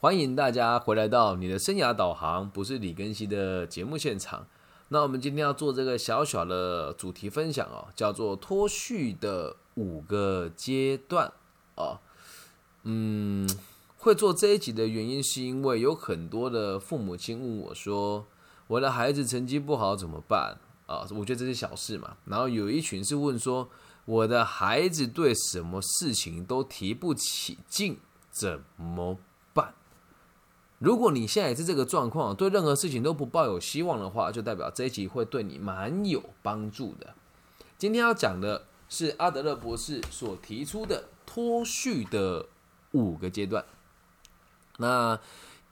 欢迎大家回来到你的生涯导航，不是李根熙的节目现场。那我们今天要做这个小小的主题分享哦，叫做脱序的五个阶段哦。嗯，会做这一集的原因是因为有很多的父母亲问我说，我的孩子成绩不好怎么办啊？我觉得这是小事嘛。然后有一群是问说，我的孩子对什么事情都提不起劲，怎么？如果你现在也是这个状况，对任何事情都不抱有希望的话，就代表这一集会对你蛮有帮助的。今天要讲的是阿德勒博士所提出的脱序的五个阶段。那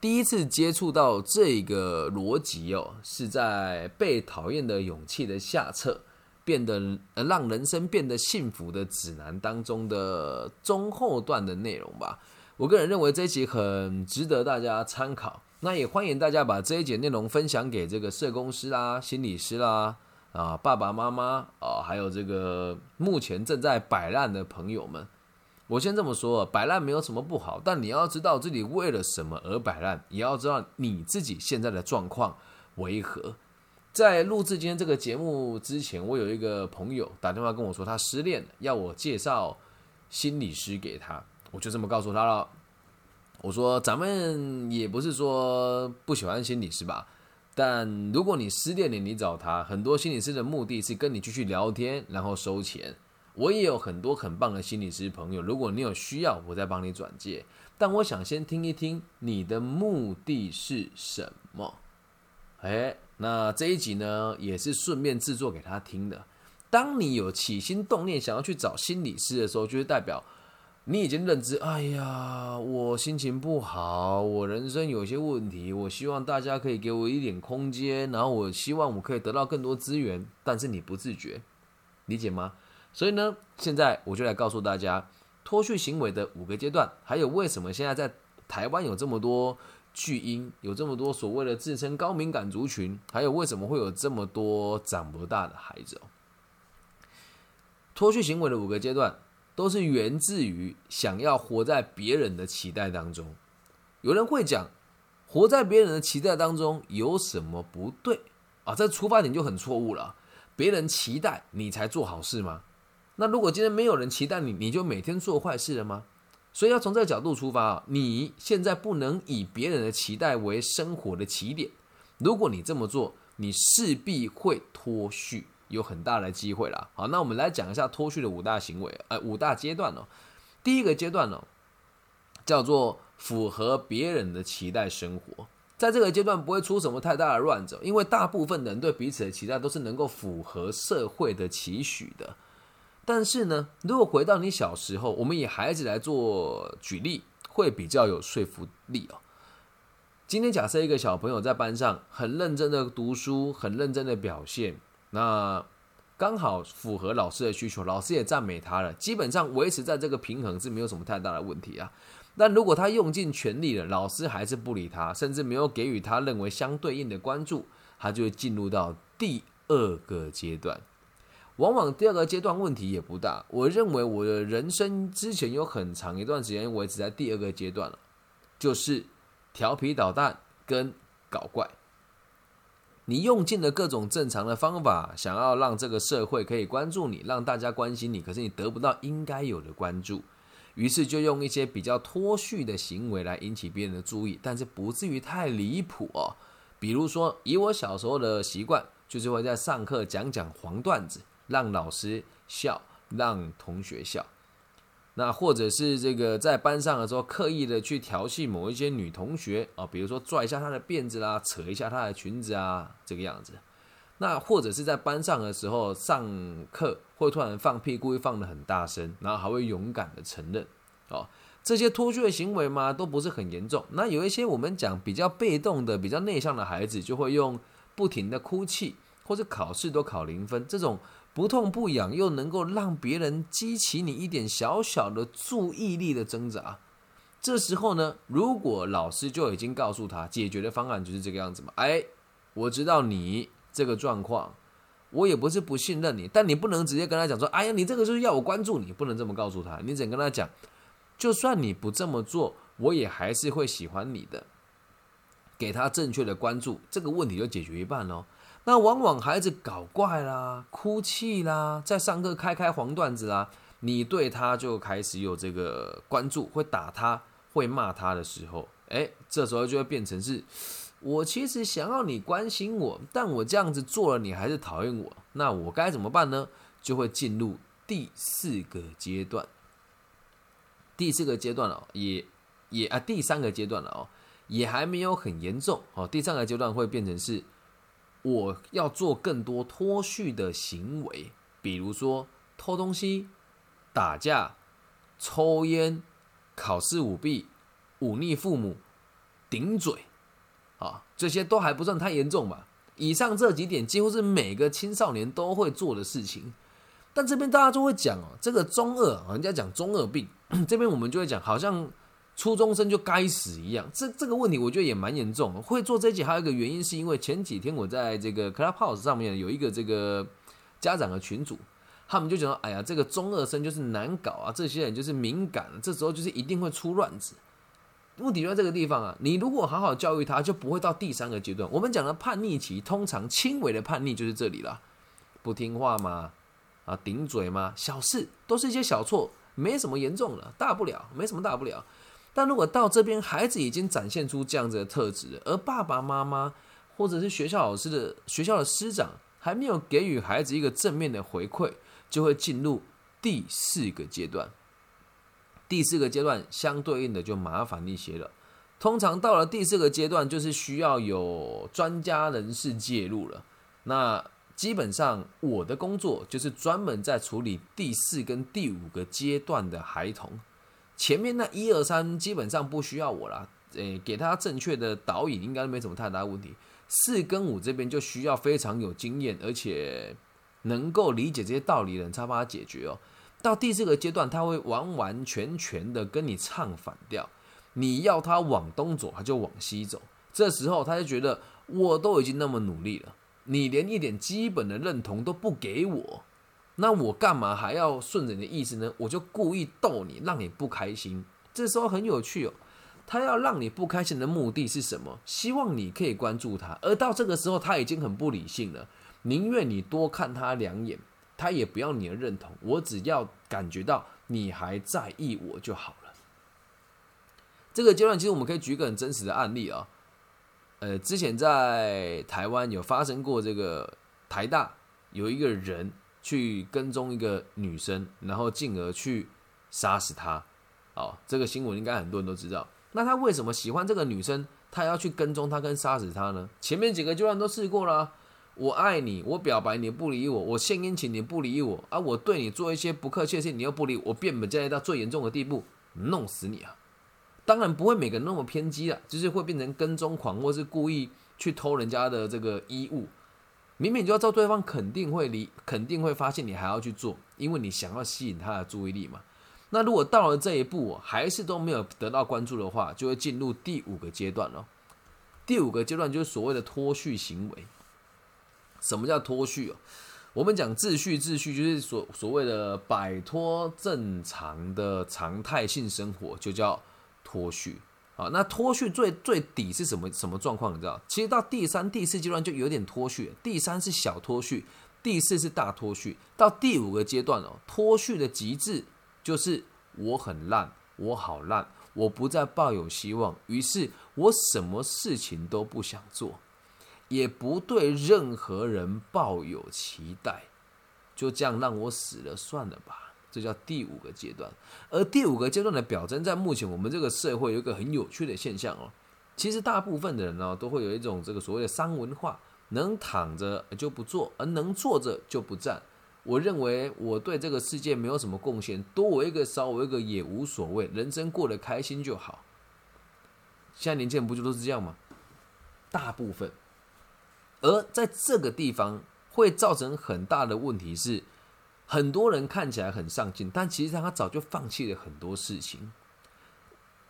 第一次接触到这个逻辑哦，是在《被讨厌的勇气》的下册，变得呃让人生变得幸福的指南当中的中后段的内容吧。我个人认为这一集很值得大家参考，那也欢迎大家把这一节内容分享给这个社工师啦、心理师啦、啊爸爸妈妈啊，还有这个目前正在摆烂的朋友们。我先这么说，摆烂没有什么不好，但你要知道自己为了什么而摆烂，也要知道你自己现在的状况为何。在录制今天这个节目之前，我有一个朋友打电话跟我说他失恋了，要我介绍心理师给他。我就这么告诉他了，我说咱们也不是说不喜欢心理师吧，但如果你失恋了，你找他，很多心理师的目的是跟你继续聊天，然后收钱。我也有很多很棒的心理师朋友，如果你有需要，我再帮你转介。但我想先听一听你的目的是什么。哎，那这一集呢，也是顺便制作给他听的。当你有起心动念想要去找心理师的时候，就是代表。你已经认知，哎呀，我心情不好，我人生有些问题，我希望大家可以给我一点空间，然后我希望我可以得到更多资源，但是你不自觉，理解吗？所以呢，现在我就来告诉大家脱序行为的五个阶段，还有为什么现在在台湾有这么多巨婴，有这么多所谓的自称高敏感族群，还有为什么会有这么多长不大的孩子。脱序行为的五个阶段。都是源自于想要活在别人的期待当中。有人会讲，活在别人的期待当中有什么不对啊？这出发点就很错误了。别人期待你才做好事吗？那如果今天没有人期待你，你就每天做坏事了吗？所以要从这个角度出发啊！你现在不能以别人的期待为生活的起点。如果你这么做，你势必会脱序。有很大的机会啦。好，那我们来讲一下脱序的五大行为，呃，五大阶段哦。第一个阶段呢，叫做符合别人的期待生活。在这个阶段不会出什么太大的乱子，因为大部分人对彼此的期待都是能够符合社会的期许的。但是呢，如果回到你小时候，我们以孩子来做举例，会比较有说服力哦。今天假设一个小朋友在班上很认真的读书，很认真的表现。那刚好符合老师的需求，老师也赞美他了，基本上维持在这个平衡是没有什么太大的问题啊。但如果他用尽全力了，老师还是不理他，甚至没有给予他认为相对应的关注，他就会进入到第二个阶段。往往第二个阶段问题也不大，我认为我的人生之前有很长一段时间维持在第二个阶段了，就是调皮捣蛋跟搞怪。你用尽了各种正常的方法，想要让这个社会可以关注你，让大家关心你，可是你得不到应该有的关注，于是就用一些比较脱序的行为来引起别人的注意，但是不至于太离谱哦。比如说，以我小时候的习惯，就是会在上课讲讲黄段子，让老师笑，让同学笑。那或者是这个在班上的时候，刻意的去调戏某一些女同学啊，比如说拽一下她的辫子啦，扯一下她的裙子啊，这个样子。那或者是在班上的时候上课会突然放屁，故意放的很大声，然后还会勇敢的承认哦，这些脱序的行为嘛，都不是很严重。那有一些我们讲比较被动的、比较内向的孩子，就会用不停的哭泣，或者考试都考零分这种。不痛不痒，又能够让别人激起你一点小小的注意力的挣扎。这时候呢，如果老师就已经告诉他解决的方案就是这个样子嘛？哎，我知道你这个状况，我也不是不信任你，但你不能直接跟他讲说：“哎呀，你这个就是要我关注你。”不能这么告诉他。你只能跟他讲，就算你不这么做，我也还是会喜欢你的。给他正确的关注，这个问题就解决一半喽。那往往孩子搞怪啦、哭泣啦，在上课开开黄段子啦，你对他就开始有这个关注，会打他、会骂他的时候，哎，这时候就会变成是，我其实想要你关心我，但我这样子做了，你还是讨厌我，那我该怎么办呢？就会进入第四个阶段。第四个阶段了，也也啊，第三个阶段了哦。也还没有很严重哦。第三个阶段会变成是，我要做更多脱序的行为，比如说偷东西、打架、抽烟、考试舞弊、忤逆父母、顶嘴，啊，这些都还不算太严重吧？以上这几点几乎是每个青少年都会做的事情。但这边大家就会讲哦，这个中二，人家讲中二病，这边我们就会讲好像。初中生就该死一样，这这个问题我觉得也蛮严重。会做这集还有一个原因，是因为前几天我在这个 Clubhouse 上面有一个这个家长的群组，他们就讲哎呀，这个中二生就是难搞啊，这些人就是敏感，这时候就是一定会出乱子。问题就在这个地方啊，你如果好好教育他，就不会到第三个阶段。我们讲的叛逆期，通常轻微的叛逆就是这里了，不听话嘛，啊，顶嘴嘛，小事都是一些小错，没什么严重的，大不了，没什么大不了。但如果到这边，孩子已经展现出这样子的特质，而爸爸妈妈或者是学校老师的学校的师长还没有给予孩子一个正面的回馈，就会进入第四个阶段。第四个阶段相对应的就麻烦一些了。通常到了第四个阶段，就是需要有专家人士介入了。那基本上我的工作就是专门在处理第四跟第五个阶段的孩童。前面那一二三基本上不需要我啦，诶，给他正确的导引应该没什么太大问题。四跟五这边就需要非常有经验，而且能够理解这些道理的人才把它解决哦。到第四个阶段，他会完完全全的跟你唱反调，你要他往东走，他就往西走。这时候他就觉得我都已经那么努力了，你连一点基本的认同都不给我。那我干嘛还要顺着你的意思呢？我就故意逗你，让你不开心。这时候很有趣哦。他要让你不开心的目的是什么？希望你可以关注他。而到这个时候，他已经很不理性了，宁愿你多看他两眼，他也不要你的认同。我只要感觉到你还在意我就好了。这个阶段其实我们可以举一个很真实的案例啊。呃，之前在台湾有发生过这个台大有一个人。去跟踪一个女生，然后进而去杀死她。哦，这个新闻应该很多人都知道。那他为什么喜欢这个女生？他要去跟踪她跟杀死她呢？前面几个阶段都试过了。我爱你，我表白你不理我，我献殷勤你不理我，啊，我对你做一些不客气的事你又不理我，变本加厉到最严重的地步，弄死你啊！当然不会每个人那么偏激了，就是会变成跟踪狂，或是故意去偷人家的这个衣物。明明就要知道对方肯定会离，肯定会发现你还要去做，因为你想要吸引他的注意力嘛。那如果到了这一步还是都没有得到关注的话，就会进入第五个阶段了。第五个阶段就是所谓的脱序行为。什么叫脱序哦？我们讲秩序，秩序就是所所谓的摆脱正常的常态性生活，就叫脱序。啊，那脱序最最底是什么什么状况？你知道？其实到第三、第四阶段就有点脱序，第三是小脱序，第四是大脱序，到第五个阶段哦，脱序的极致就是我很烂，我好烂，我不再抱有希望，于是我什么事情都不想做，也不对任何人抱有期待，就这样让我死了算了吧。这叫第五个阶段，而第五个阶段的表征，在目前我们这个社会有一个很有趣的现象哦。其实大部分的人呢，都会有一种这个所谓的三文化，能躺着就不坐，而能坐着就不站。我认为我对这个世界没有什么贡献，多我一个少我一个也无所谓，人生过得开心就好。现在年轻人不就都是这样吗？大部分，而在这个地方会造成很大的问题是。很多人看起来很上进，但其实他早就放弃了很多事情。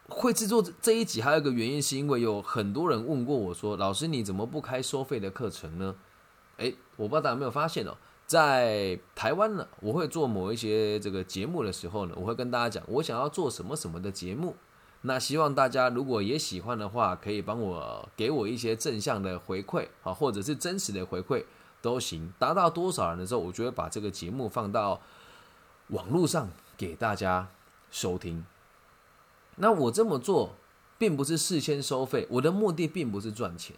会制作这一集还有一个原因，是因为有很多人问过我说：“老师，你怎么不开收费的课程呢？”诶，我不知道大家有没有发现哦，在台湾呢，我会做某一些这个节目的时候呢，我会跟大家讲，我想要做什么什么的节目。那希望大家如果也喜欢的话，可以帮我给我一些正向的回馈啊，或者是真实的回馈都行。达到多少人的时候，我就会把这个节目放到网络上给大家收听。那我这么做，并不是事先收费，我的目的并不是赚钱，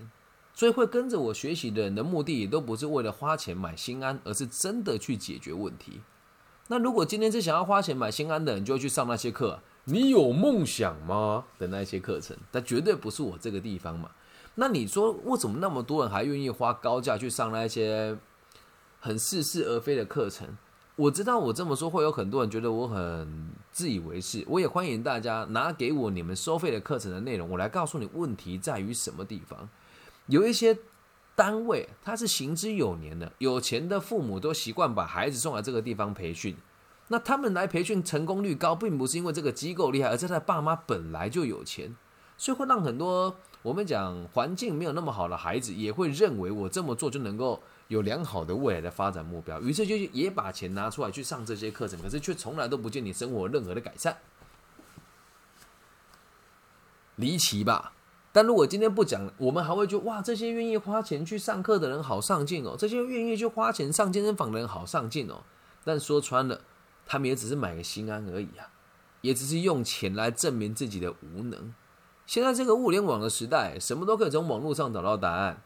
所以会跟着我学习的人的目的，也都不是为了花钱买心安，而是真的去解决问题。那如果今天是想要花钱买心安的人，就会去上那些课。你有梦想吗？的那些课程，但绝对不是我这个地方嘛。那你说，为什么那么多人还愿意花高价去上那些很似是而非的课程？我知道我这么说会有很多人觉得我很自以为是。我也欢迎大家拿给我你们收费的课程的内容，我来告诉你问题在于什么地方。有一些单位它是行之有年的，有钱的父母都习惯把孩子送来这个地方培训。那他们来培训成功率高，并不是因为这个机构厉害，而是他爸妈本来就有钱，所以会让很多我们讲环境没有那么好的孩子，也会认为我这么做就能够有良好的未来的发展目标，于是就也把钱拿出来去上这些课程，可是却从来都不见你生活任何的改善，离奇吧？但如果今天不讲，我们还会觉得哇，这些愿意花钱去上课的人好上进哦，这些愿意去花钱上健身房的人好上进哦，但说穿了。他们也只是买个心安而已啊，也只是用钱来证明自己的无能。现在这个物联网的时代，什么都可以从网络上找到答案，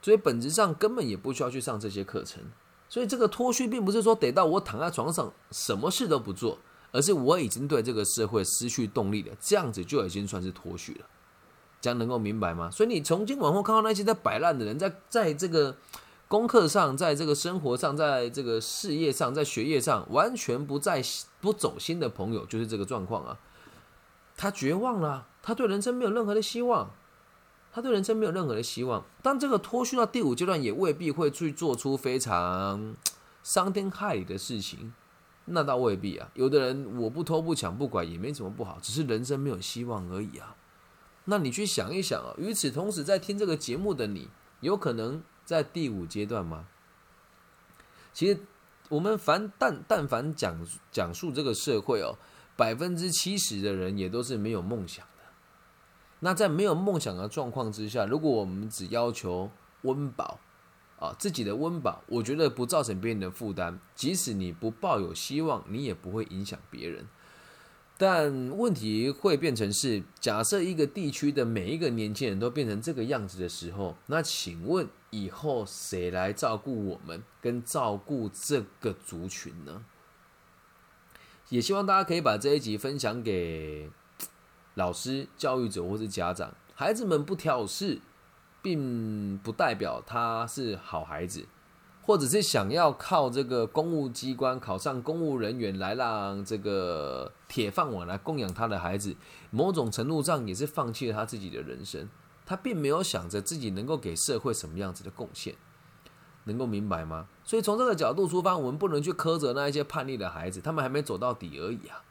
所以本质上根本也不需要去上这些课程。所以这个脱序并不是说得到我躺在床上什么事都不做，而是我已经对这个社会失去动力了，这样子就已经算是脱序了。这样能够明白吗？所以你从今往后看到那些在摆烂的人，在在这个。功课上，在这个生活上，在这个事业上，在学业上，完全不在不走心的朋友，就是这个状况啊。他绝望了，他对人生没有任何的希望，他对人生没有任何的希望。当这个脱序到第五阶段，也未必会去做出非常伤天害理的事情，那倒未必啊。有的人我不偷不抢不拐也没什么不好，只是人生没有希望而已啊。那你去想一想啊，与此同时，在听这个节目的你，有可能。在第五阶段吗？其实，我们凡但但凡讲讲述这个社会哦，百分之七十的人也都是没有梦想。那在没有梦想的状况之下，如果我们只要求温饱啊，自己的温饱，我觉得不造成别人的负担，即使你不抱有希望，你也不会影响别人。但问题会变成是，假设一个地区的每一个年轻人都变成这个样子的时候，那请问以后谁来照顾我们，跟照顾这个族群呢？也希望大家可以把这一集分享给老师、教育者或是家长。孩子们不挑事，并不代表他是好孩子。或者是想要靠这个公务机关考上公务人员来让这个铁饭碗来供养他的孩子，某种程度上也是放弃了他自己的人生。他并没有想着自己能够给社会什么样子的贡献，能够明白吗？所以从这个角度出发，我们不能去苛责那一些叛逆的孩子，他们还没走到底而已啊。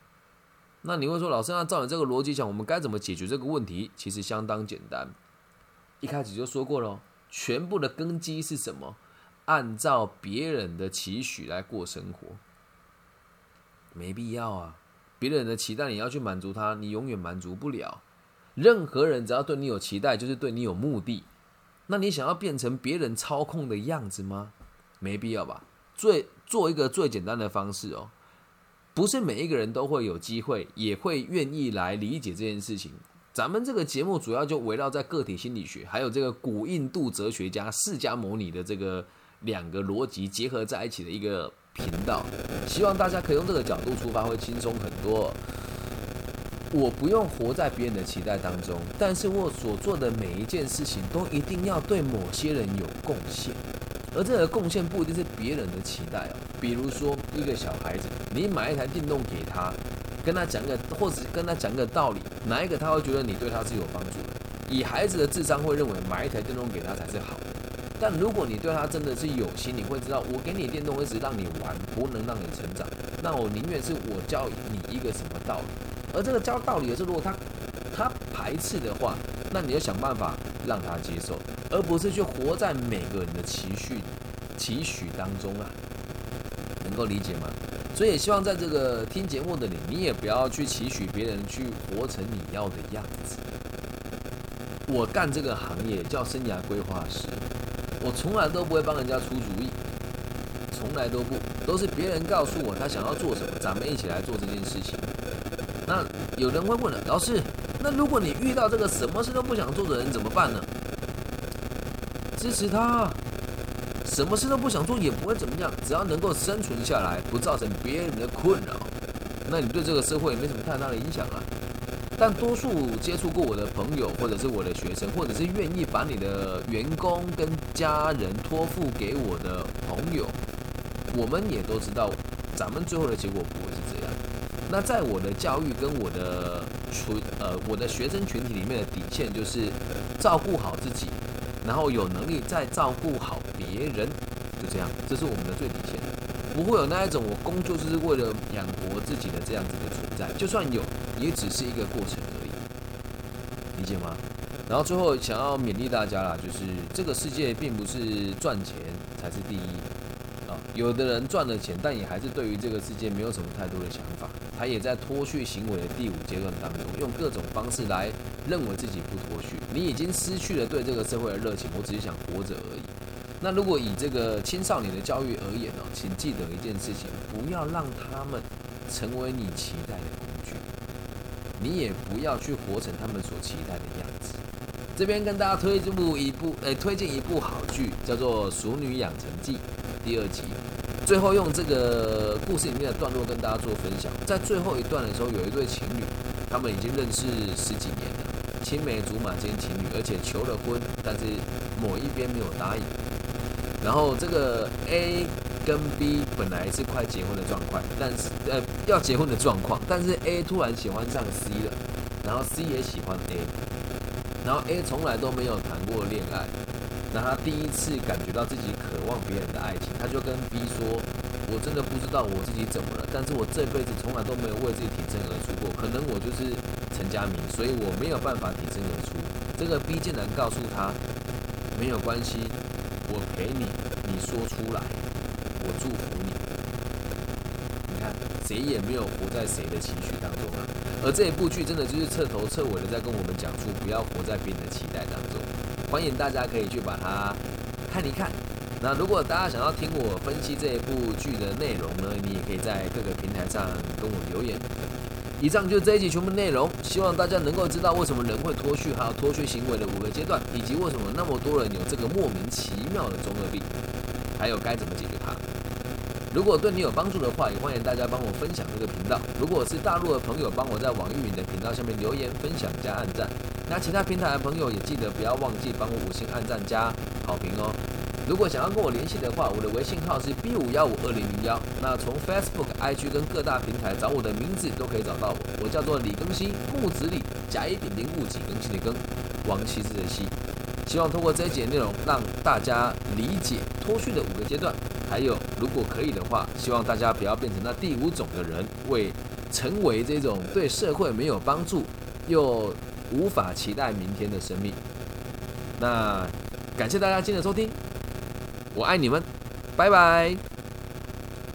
那你会说，老师，那照你这个逻辑讲，我们该怎么解决这个问题？其实相当简单，一开始就说过了，全部的根基是什么？按照别人的期许来过生活，没必要啊！别人的期待你要去满足他，你永远满足不了。任何人只要对你有期待，就是对你有目的。那你想要变成别人操控的样子吗？没必要吧。最做一个最简单的方式哦，不是每一个人都会有机会，也会愿意来理解这件事情。咱们这个节目主要就围绕在个体心理学，还有这个古印度哲学家释迦牟尼的这个。两个逻辑结合在一起的一个频道，希望大家可以用这个角度出发，会轻松很多。我不用活在别人的期待当中，但是我所做的每一件事情都一定要对某些人有贡献，而这个贡献不一定是别人的期待哦。比如说一个小孩子，你买一台电动给他，跟他讲个，或者跟他讲个道理，哪一个他会觉得你对他是有帮助的？以孩子的智商会认为买一台电动给他才是好的。但如果你对他真的是有心，你会知道，我给你电动，会是让你玩，不能让你成长。那我宁愿是我教你一个什么道理，而这个教道理的是，如果他他排斥的话，那你要想办法让他接受，而不是去活在每个人的期许期许当中啊，能够理解吗？所以也希望在这个听节目的你，你也不要去期许别人去活成你要的样子。我干这个行业叫生涯规划师，我从来都不会帮人家出主意，从来都不，都是别人告诉我他想要做什么，咱们一起来做这件事情。那有人会问了，老师，那如果你遇到这个什么事都不想做的人怎么办呢？支持他，什么事都不想做也不会怎么样，只要能够生存下来，不造成别人的困扰，那你对这个社会没什么太大的影响啊。但多数接触过我的朋友，或者是我的学生，或者是愿意把你的员工跟家人托付给我的朋友，我们也都知道，咱们最后的结果不会是这样。那在我的教育跟我的群呃我的学生群体里面的底线，就是照顾好自己，然后有能力再照顾好别人，就这样，这是我们的最底线。不会有那一种我工作就是为了养活自己的这样子的存在，就算有。也只是一个过程而已，理解吗？然后最后想要勉励大家啦，就是这个世界并不是赚钱才是第一啊。有的人赚了钱，但也还是对于这个世界没有什么太多的想法。他也在脱去行为的第五阶段当中，用各种方式来认为自己不脱序。你已经失去了对这个社会的热情，我只是想活着而已。那如果以这个青少年的教育而言呢，请记得一件事情：不要让他们成为你期待的工具。你也不要去活成他们所期待的样子。这边跟大家推这部一部，诶，推荐一部好剧，叫做《熟女养成记》第二集。最后用这个故事里面的段落跟大家做分享。在最后一段的时候，有一对情侣，他们已经认识十几年，青梅竹马间情侣，而且求了婚，但是某一边没有答应。然后这个 A。跟 B 本来是快结婚的状况，但是呃要结婚的状况，但是 A 突然喜欢上 C 了，然后 C 也喜欢 A，然后 A 从来都没有谈过恋爱，那他第一次感觉到自己渴望别人的爱情，他就跟 B 说：“我真的不知道我自己怎么了，但是我这辈子从来都没有为自己挺身而出过，可能我就是陈家明，所以我没有办法挺身而出。”这个 B 竟然告诉他：“没有关系，我陪你，你说出来。”我祝福你。你看，谁也没有活在谁的情绪当中啊。而这一部剧真的就是彻头彻尾的在跟我们讲述，不要活在别人的期待当中。欢迎大家可以去把它看一看。那如果大家想要听我分析这一部剧的内容呢，你也可以在各个平台上跟我留言。以上就是这一集全部内容，希望大家能够知道为什么人会脱序，还有脱序行为的五个阶段，以及为什么那么多人有这个莫名其妙的中二病，还有该怎么解决它。如果对你有帮助的话，也欢迎大家帮我分享这个频道。如果是大陆的朋友，帮我在网易云的频道下面留言、分享加按赞。那其他平台的朋友也记得不要忘记帮我五星按赞加好评哦。如果想要跟我联系的话，我的微信号是 B 五幺五二零零幺。那从 Facebook、IG 跟各大平台找我的名字都可以找到我。我叫做李更新，木子李，甲乙丙丁戊己庚辛的庚，王羲之的羲。希望通过这一节内容，让大家理解脱序的五个阶段。还有，如果可以的话，希望大家不要变成那第五种的人，为成为这种对社会没有帮助又无法期待明天的生命。那感谢大家今天的收听，我爱你们，拜拜。